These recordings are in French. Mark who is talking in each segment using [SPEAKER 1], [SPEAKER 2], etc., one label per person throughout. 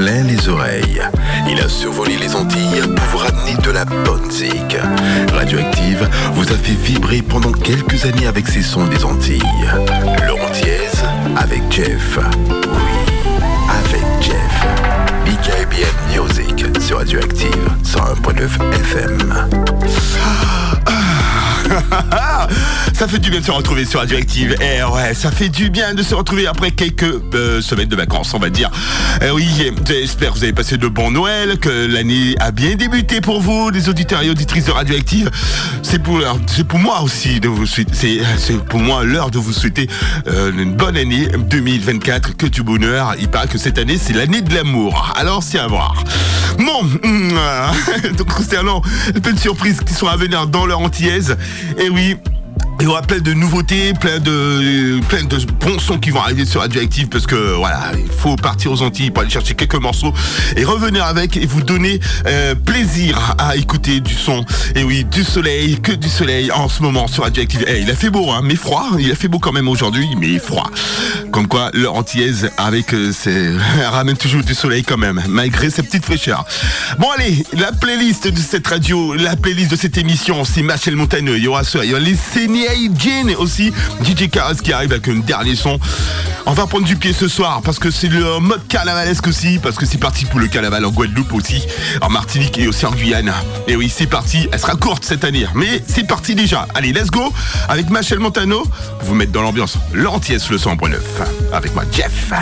[SPEAKER 1] plein les oreilles. Il a survolé les Antilles pour vous ramener de la bonne musique. Radioactive vous a fait vibrer pendant quelques années avec ses sons des Antilles. Laurent Thiès avec Jeff. Oui, avec Jeff. BKBM Music sur Radioactive 101.9 FM.
[SPEAKER 2] ça fait du bien de se retrouver sur Radioactive. Eh ouais, ça fait du bien de se retrouver après quelques euh, semaines de vacances, on va dire. Eh oui, j'espère que vous avez passé de bons Noël, que l'année a bien débuté pour vous, les auditeurs et auditrices de Radioactive. C'est pour, c'est pour moi aussi de vous souhaiter, c'est pour moi l'heure de vous souhaiter euh, une bonne année 2024, que du bonheur. Il paraît que cette année c'est l'année de l'amour. Alors c'est à voir. Bon, donc concernant plein de surprises qui sont à venir dans leur antillaise, et eh oui, il y aura plein de nouveautés, plein de, plein de bons sons qui vont arriver sur Radioactive parce que voilà, il faut partir aux Antilles pour aller chercher quelques morceaux et revenir avec et vous donner euh, plaisir à écouter du son. Et oui, du soleil, que du soleil en ce moment sur Radioactive. Eh, il a fait beau, hein, mais froid. Il a fait beau quand même aujourd'hui, mais froid. Comme quoi, leur antillaise avec euh, ses... ramène toujours du soleil quand même, malgré ses petites fraîcheurs. Bon allez, la playlist de cette radio, la playlist de cette émission, c'est Machel Montagneux. Il y aura ça, il y aura les aussi. DJ Karas qui arrive avec un dernier son. On va prendre du pied ce soir parce que c'est le mode carnavalesque aussi, parce que c'est parti pour le carnaval en Guadeloupe aussi, en Martinique et aussi en Guyane. Et oui, c'est parti. Elle sera courte cette année, mais c'est parti déjà. Allez, let's go avec Machel Montano vous mettre dans l'ambiance l'antiès le 100.9 avec moi Jeff.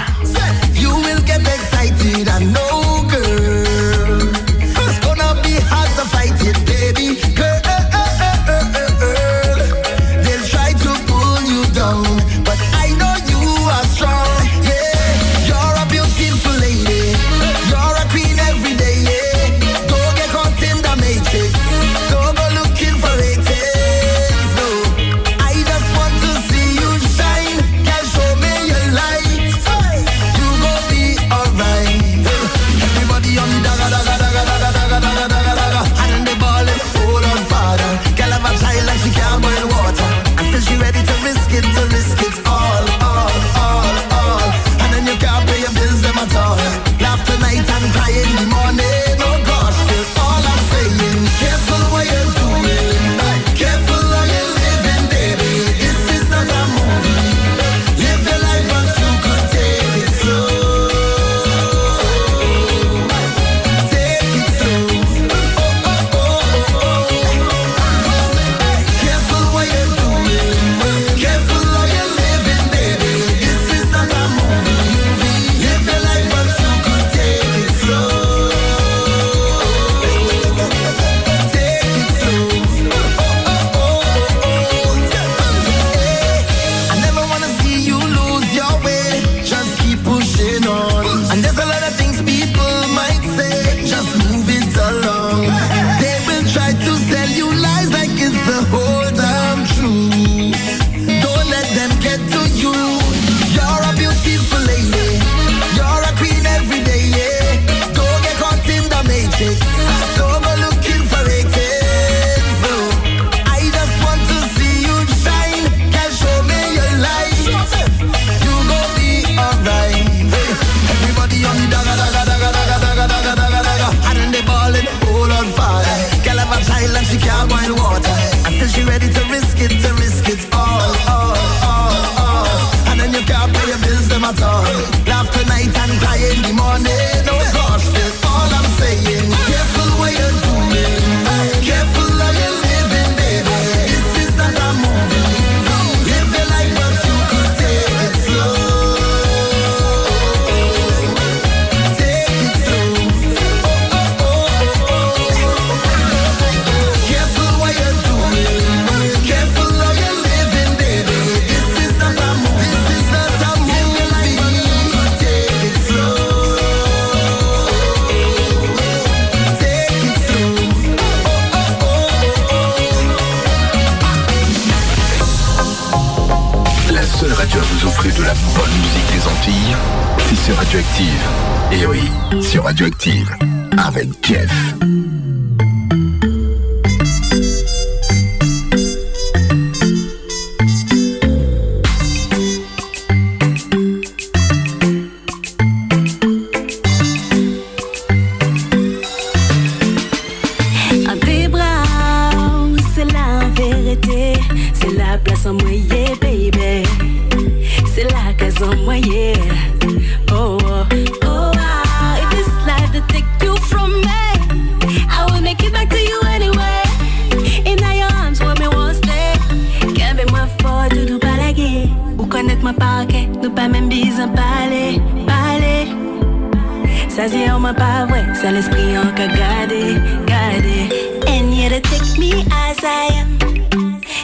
[SPEAKER 3] mwen pa vwe Sa l'esprit an ka gade, gade And you to take me as I am.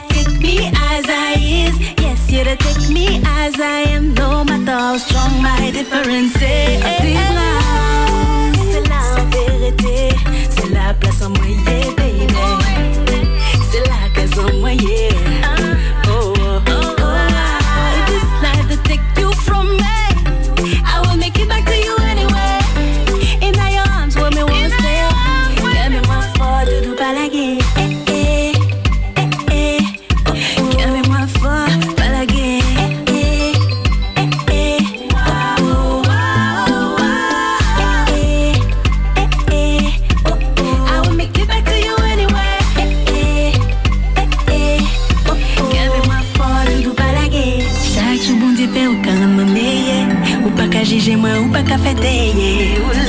[SPEAKER 3] Take me as I is. Yes, you to take me as I am. No matter how strong my difference is. C'est la vérité. C'est la place en moyen, baby. C'est la case en moyen.
[SPEAKER 4] café yeah.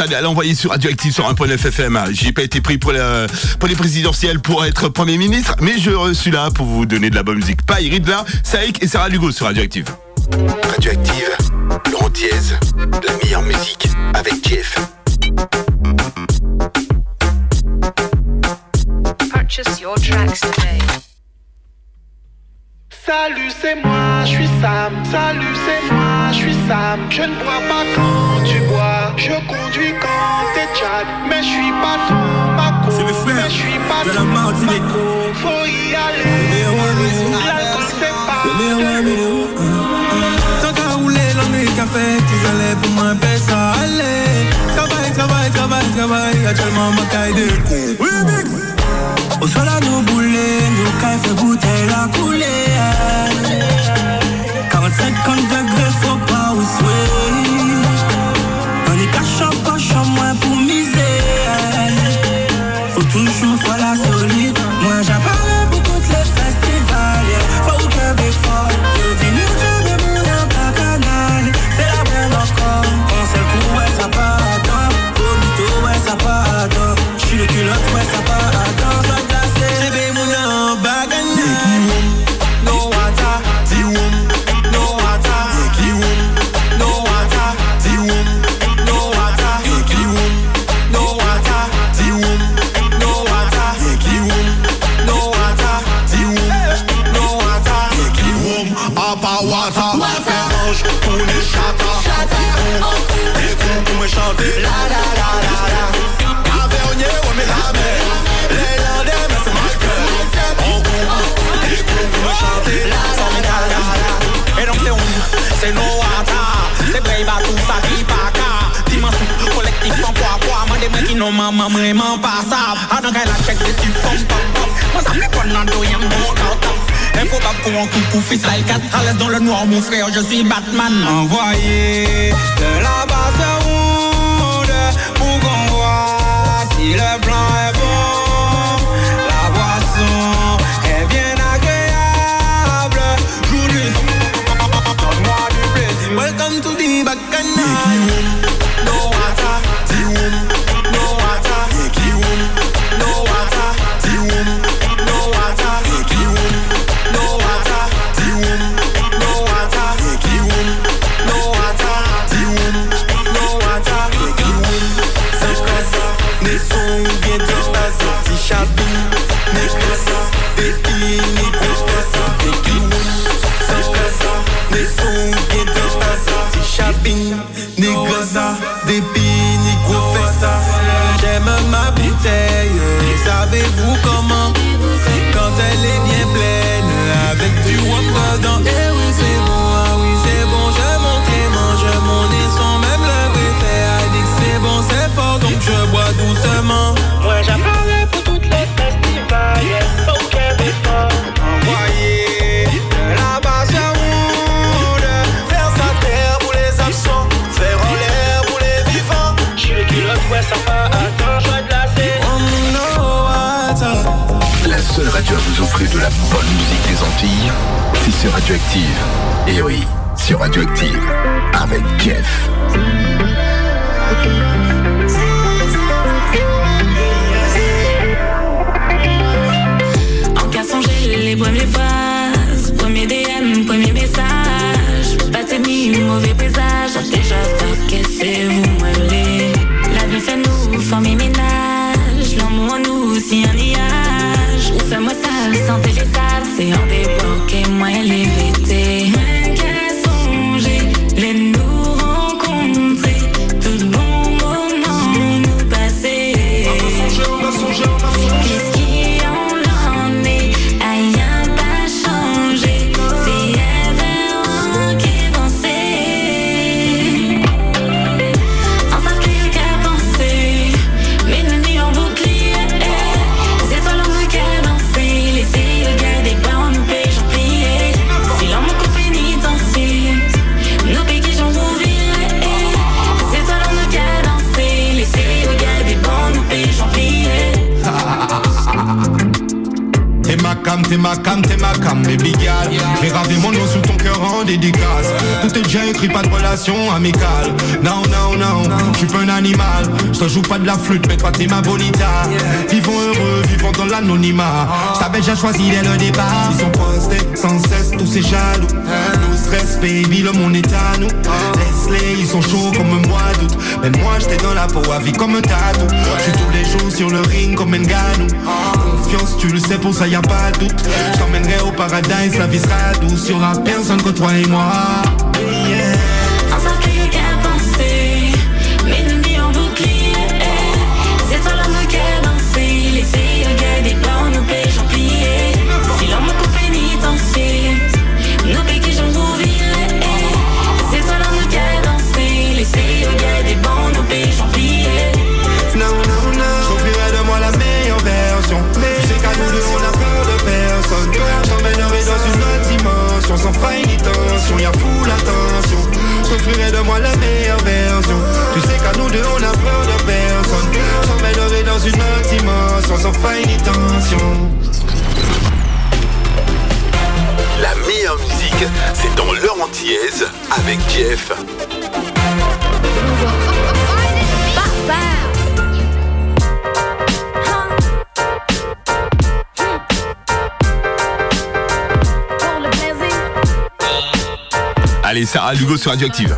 [SPEAKER 4] Attal à
[SPEAKER 1] l'envoyer sur Radioactive sur 1.9 FM. J'ai pas été pris pour, les présidentielles pour être Premier ministre, mais je suis là pour vous donner de la bonne musique. Paille, Ridla, Saïk et Sarah Lugo sur Radioactive.
[SPEAKER 5] Radioactive, Laurent Diaz, la meilleure musique avec Jeff.
[SPEAKER 6] Salut, c'est moi, je suis Sam. Salut, c'est moi, je suis Sam. Je ne bois pas quand tu bois. Je conduis quand t'es tchad, mais je suis pas ton
[SPEAKER 4] maco.
[SPEAKER 6] Mais je suis pas
[SPEAKER 4] de la Martinique.
[SPEAKER 6] Faut y aller. L'alcool c'est pas.
[SPEAKER 4] Tant qu'à rouler l'année qu'à fait, ils allaient pour moi, ben ça allait. Travail, travail, travail, travail, y'a tellement ma caille de con. Remix! Au sol à nous bouler, nous café bouteille à couler. 45 degrés, faut pas où souhaiter. You. pour
[SPEAKER 7] un coup pour fils Alcat À l'aise dans le noir mon frère je suis Batman. Envoyé de la base ronde Pour qu'on voit si le plan est de la
[SPEAKER 5] bonne musique des Antilles, c'est Radioactive. Et oui, sur Radioactive, avec Jeff.
[SPEAKER 8] En garçon, j'ai les boîmes, les
[SPEAKER 9] voix. choisi dès le départ. Ils sont postés sans cesse, tous ces jaloux. Nous stress, baby, le monde est à nous. Laisse-les, ils sont chauds comme un mois d'août. Même moi j'étais dans la peau à vie comme un tatou. Je suis tous les jours sur le ring comme un Nganou Confiance, tu le sais, pour ça y a pas de doute. Je t'emmènerai au paradise, la vie sera douce. Y'aura personne que toi et moi. Sans faille ni tension. La meilleure
[SPEAKER 5] musique, c'est dans l'heure antillaise avec Jeff.
[SPEAKER 1] Allez, Sarah Lugo sur Radioactive.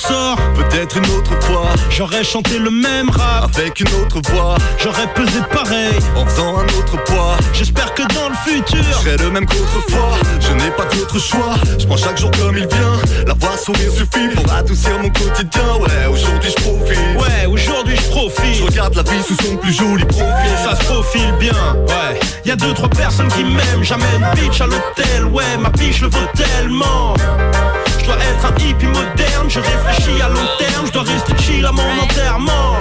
[SPEAKER 10] Peut-être une autre fois,
[SPEAKER 11] j'aurais chanté le même rap,
[SPEAKER 10] avec une autre voix,
[SPEAKER 11] j'aurais pesé pareil.
[SPEAKER 10] en faisant un autre poids.
[SPEAKER 11] J'espère que dans le futur,
[SPEAKER 10] Je serai le même qu'autrefois, je n'ai pas d'autre choix. Je prends chaque jour comme il vient. La voix sourire suffit pour adoucir mon quotidien. Ouais, aujourd'hui je profite.
[SPEAKER 11] ouais, aujourd'hui je
[SPEAKER 10] Je
[SPEAKER 11] profite.
[SPEAKER 10] regarde la vie sous son plus joli profil.
[SPEAKER 11] ça se profile bien, ouais. Y a deux, trois personnes qui m'aiment, j'amène bitch à l'hôtel, ouais, ma biche le vaut tellement. Je dois être un hippie moderne, je réfléchis à long terme, je dois rester chill à mon enterrement.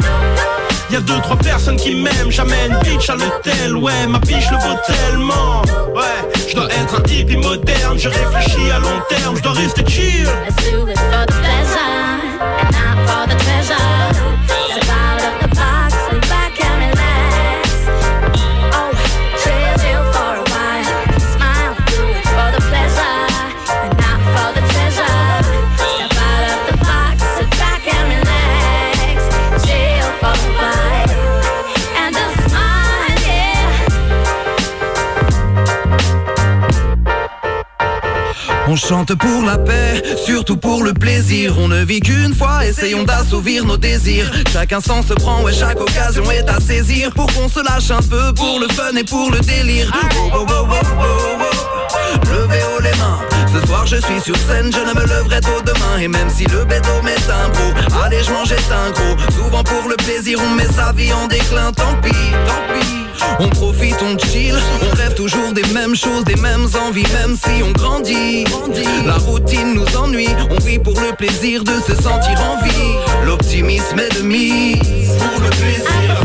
[SPEAKER 11] Y a deux, trois personnes qui m'aiment, j'amène bitch à l'hôtel, ouais, ma biche le vaut tellement. Ouais, je dois être un hippie moderne, je réfléchis à long terme, je dois rester chill.
[SPEAKER 8] For the treasure.
[SPEAKER 12] Chante pour la paix, surtout pour le plaisir. On ne vit qu'une fois, essayons d'assouvir nos désirs. Chaque instant se prend, ouais, chaque occasion est à saisir. Pour qu'on se lâche un peu, pour le fun et pour le délire. Levez haut les mains. Ce soir je suis sur scène, je ne me leverai tôt demain. Et même si le béton est un gros, allez je mange est un gros. Souvent pour le plaisir on met sa vie en déclin, tant pis, tant pis. On profite, on chill, on rêve toujours des mêmes choses, des mêmes envies Même si on grandit, la routine nous ennuie On vit pour le plaisir de se sentir en vie. L'optimisme est de mise pour le plaisir.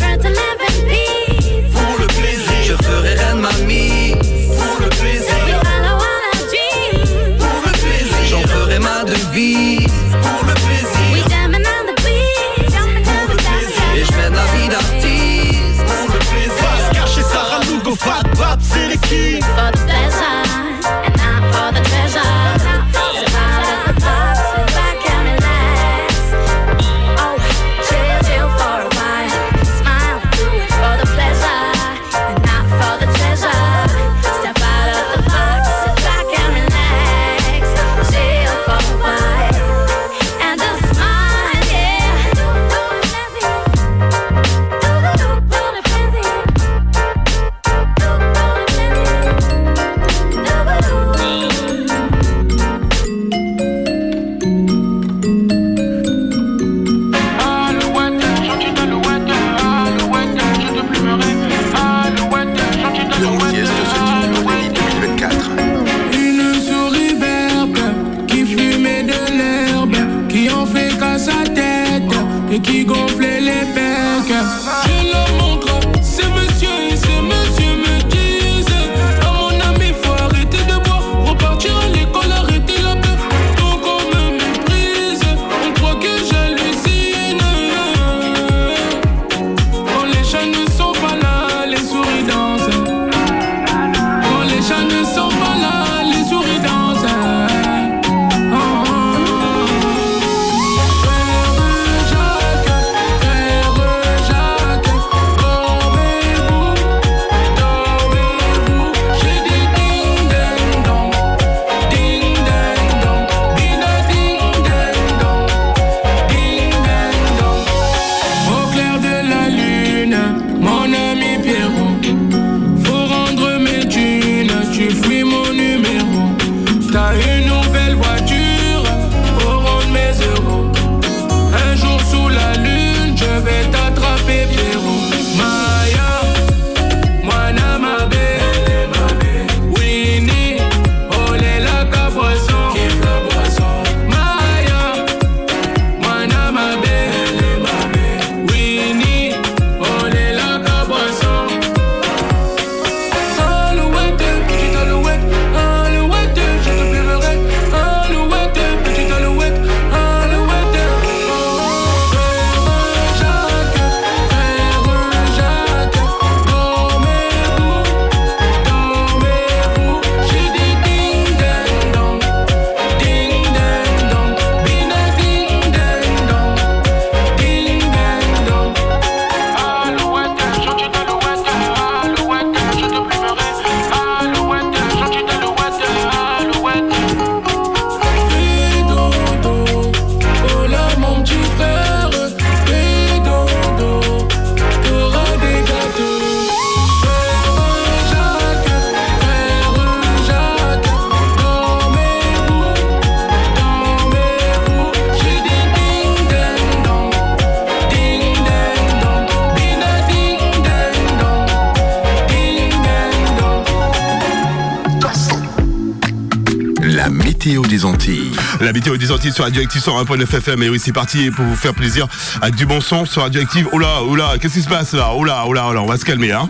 [SPEAKER 12] Pour le plaisir, je ferai reine mamie Pour le plaisir ma
[SPEAKER 5] Des Antilles
[SPEAKER 1] sur Radioactive sur 1.9 FM. Et oui, c'est parti pour vous faire plaisir avec du bon son sur Radioactive. Oh là, oh là, qu'est-ce qui se passe là? Là, oh là, oh là, on va se calmer. Hein.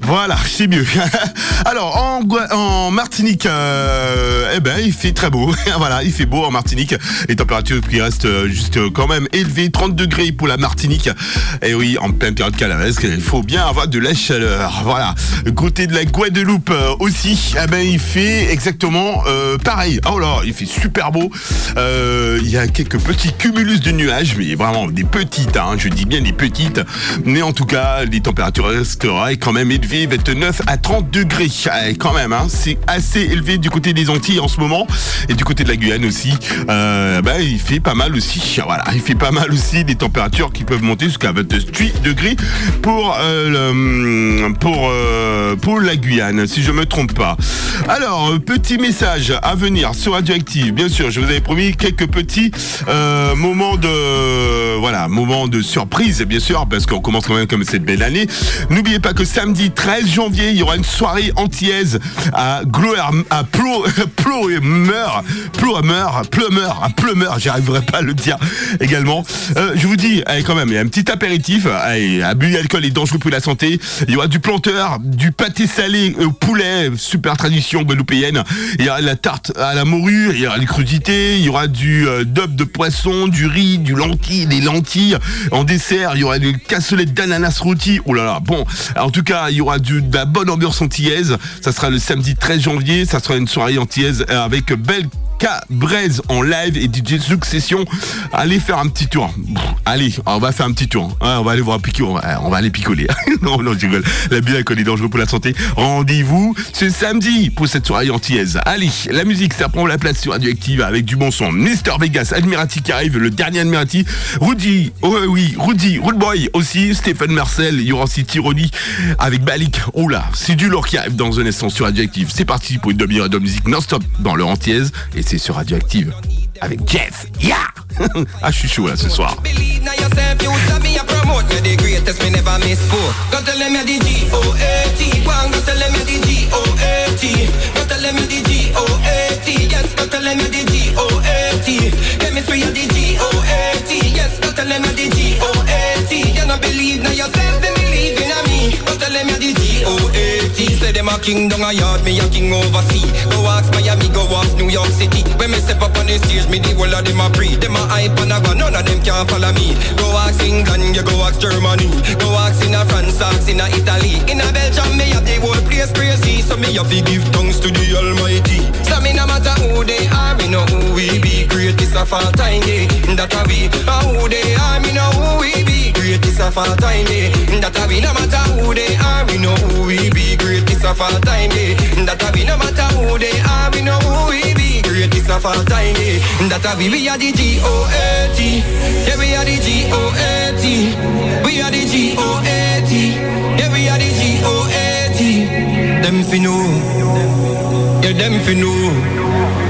[SPEAKER 1] Voilà, c'est mieux. Alors, en, Martinique, euh, eh ben, il fait très beau. voilà, il fait beau en Martinique. Les températures qui restent euh, juste quand même élevées. 30 degrés pour la Martinique. Et oui, en pleine période calabaresque, il faut bien avoir de la chaleur. Voilà. Côté de la Guadeloupe euh, aussi, eh ben, il fait exactement pareil. Oh là, il fait super beau. Il y a quelques petits cumulus de nuages, mais vraiment des petites, hein, je dis bien des petites. Mais en tout cas, les températures resteraient quand même élevées, 29 à 30 degrés. Quand même, hein, c'est assez élevé du côté des Antilles en ce moment. Et du côté de la Guyane aussi, euh, bah, il fait pas mal aussi. Voilà, il fait pas mal aussi des températures qui peuvent monter jusqu'à 28 degrés pour, euh, le- pour, euh, pour la Guyane, si je me trompe pas. Alors, petit message à venir sur Radioactive. Bien sûr, je vous avais promis quelques petits moments de voilà, moments de surprise, bien sûr, parce qu'on commence quand même comme cette belle année. N'oubliez pas que samedi 13 janvier, il y aura une soirée à Gloer, à Plo, Plumeur, Plumeur, Plumeur, à j'arriverai pas à le dire également. Euh, je vous dis, allez, quand même, il y a un petit apéritif, abus d'alcool est dangereux pour la santé. Il y aura du planteur, du pâté salé au poulet, super tradition guadeloupéenne. Il y aura de la tarte à la morue, il y aura les crudités, il y aura du euh, de poisson, du riz, du lentilles, des lentilles. En dessert, il y aura des cassolettes d'ananas rôti. Oh là là, bon. En tout cas, il y aura de la bonne ambiance antillaise. Ça sera le samedi 13 janvier. Ça sera une soirée antillaise euh, avec belle Cabrez en live et DJ Succession. Allez faire un petit tour. Allez, on va faire un petit tour. hein. on va aller voir piquer, on on va aller picoler. non, non, je rigole. La bière est dangereux pour la santé. Rendez-vous ce samedi pour cette soirée antillaise. Allez, la musique, ça prend la place sur Radioactive avec du bon son. Mister Vegas, Admirati qui arrive, le dernier Admirati. Rudy, oh oui, Rudy, Rude Boy aussi, Stéphane Marcel, il y aura aussi avec Balik. Oh là, c'est du lourd qui arrive dans un instant sur Radioactive. C'est parti pour une demi-heure de musique non-stop dans leur antillaise et c'est sur Radioactive avec Jeff. Yeah! ah, je suis là ce soir.
[SPEAKER 13] Tell them you're the G-O-A-T. Say them a king down a yard, me a king oversea. Go ask Miami, go ask New York City. When me step up on the stage, me the whole of them a pre. Them a hype and a go, none of them can follow me. Go ask England, you go ask Germany. Go ask in a France, ask in a Italy. In a Belgium, me have the whole place crazy. So me have to give thanks to the Almighty. So me no matter who they are, me know who we be. Great is a fall time, yeah. That a we. And who they are, me know who we be. Great is a fall time, yeah. That a we. No matter who they are, we know who we be. Great is a fall time, yeah. That a we. No matter who they are, we know who we be. Great is a fall time, yeah. That a we. We are the G-O-A-T. Yeah, we are the G-O-A-T. We are the G-O-A-T. Yeah, we are the G-O-A-T. Them fi know. Yeah, them fi know.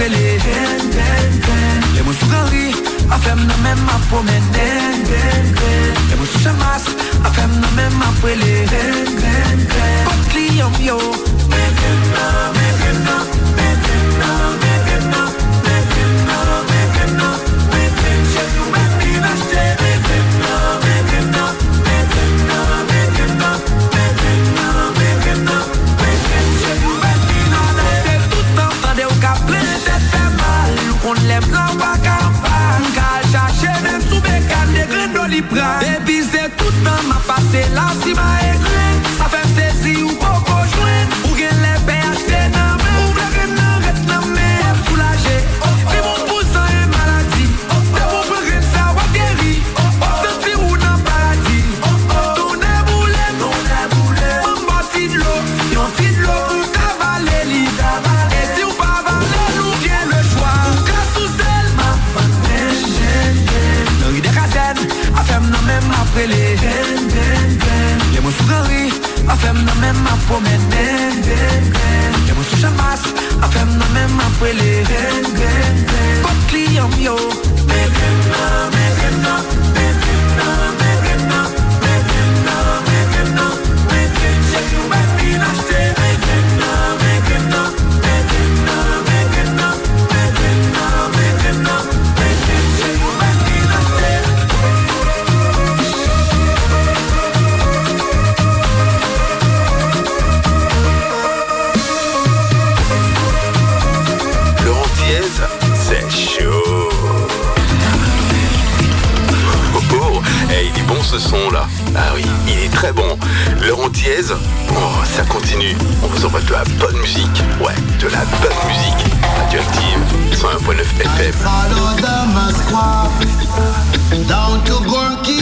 [SPEAKER 14] vele Den, den, den Le mwen sou gari A fem nan men ma pomen Den, den, den Le mwen sou chamas A fem nan men ma prele Den, den, den Pot li yon yo. Men, den, den se la si mai I'm Ben, ben, ben Dè A fèm nan men mwen pwele yo.
[SPEAKER 5] très bon. Laurent Diez, oh, ça continue. On vous envoie de la bonne musique. Ouais, de la bonne musique. Radio Active, 101.9 FM.
[SPEAKER 2] Down to Gorky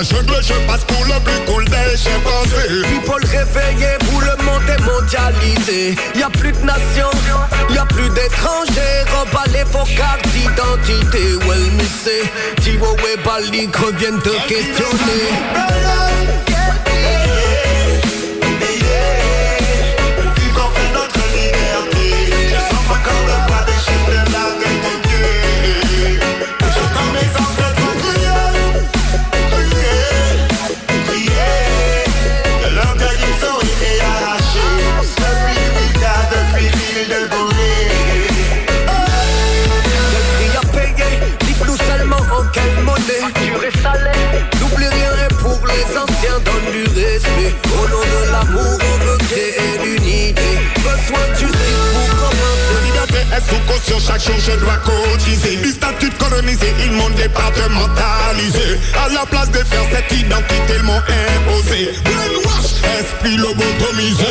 [SPEAKER 15] La
[SPEAKER 16] jungle, je passe pour le plus cool des chefs.
[SPEAKER 17] People réveillé pour le monde est mondialisé. Y a plus de nations, y a plus d'étrangers. Reballez vos cartes d'identité. Well, missé, Tiwo et Bali reviennent te questionner.
[SPEAKER 16] action, je dois cotiser. Du statut colonisé, ils m'ont départementalisé. À la place de faire cette identité, ils m'ont imposé. Brainwash, esprit lobotomisé.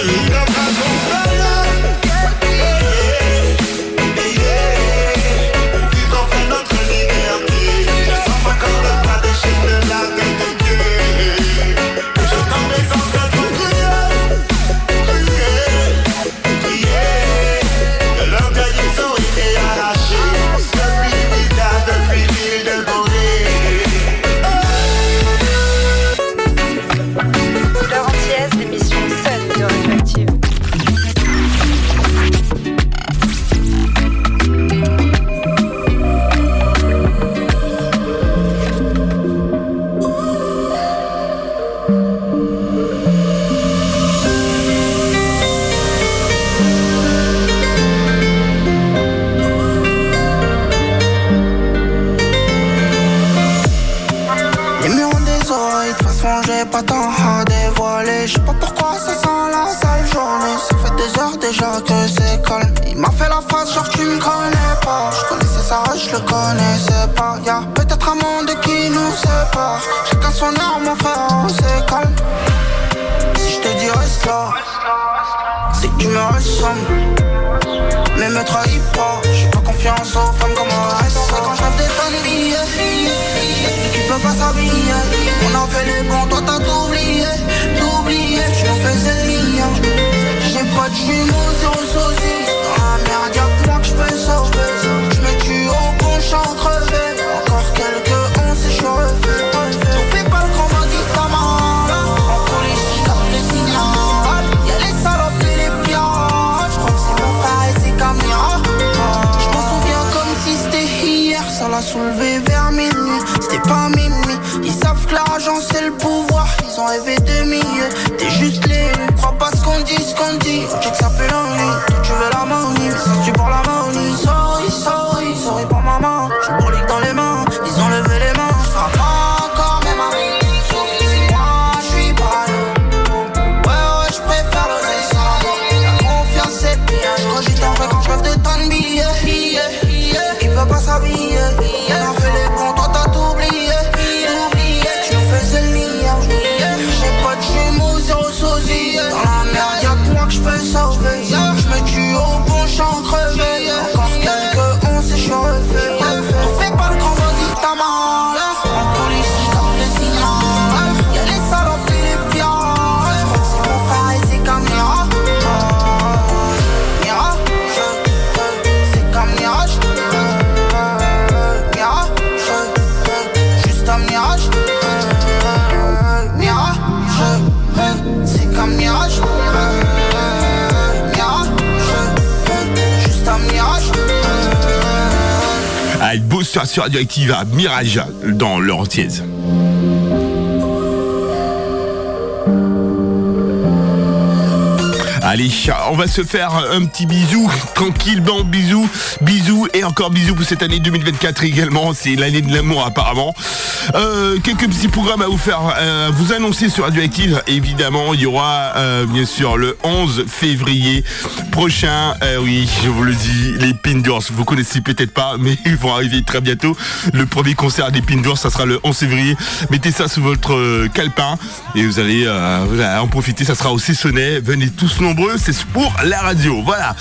[SPEAKER 1] sur Radioactive à Mirage dans leur entière. Allez, on va se faire un petit bisou, tranquillement, bisou, bisou et encore bisou pour cette année 2024 également. C'est l'année de l'amour apparemment. Euh, quelques petits programmes à vous faire, euh, vous annoncer sur Radioactive. Évidemment, il y aura euh, bien sûr le 11 février prochain. oui, je vous le dis, les Pindors, vous connaissez peut-être pas, mais ils vont arriver très bientôt. Le premier concert des Pindors, ça sera le 11 février. Mettez ça sous votre calepin et vous allez, en profiter. Ça sera au Sessonnet. Venez tous nombreux c'est pour la radio. Voilà.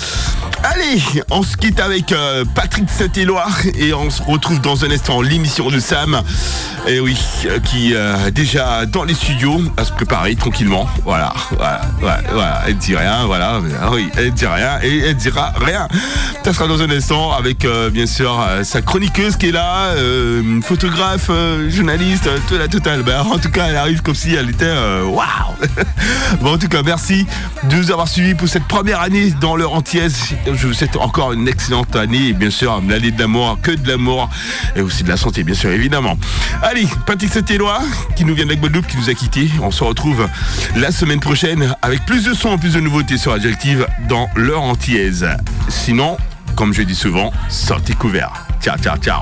[SPEAKER 1] Allez, on se quitte avec euh, Patrick Saint-Éloi et on se retrouve dans un instant l'émission de Sam. Et oui, euh, qui euh, déjà dans les studios à se préparer tranquillement. Voilà, voilà, voilà, voilà. Elle dit rien, voilà. Ah oui, elle dit rien et elle dira rien. Ça sera dans un instant avec bien sûr sa chroniqueuse qui est là, photographe, journaliste, tout la totale. Ben, en tout cas, elle arrive comme si elle était waouh. bon, en tout cas, merci de nous avoir suivis pour cette première année dans leur entièse. Je vous souhaite encore une excellente année et bien sûr l'année de l'amour, que de l'amour et aussi de la santé, bien sûr, évidemment. Allez, Patrick Saint-Éloi qui nous vient de la Guadeloupe, qui nous a quittés. On se retrouve la semaine prochaine avec plus de sons, plus de nouveautés sur Radioactive dans leur entièse. Sinon, comme je dis souvent, sortez couverts. Ciao, ciao, ciao.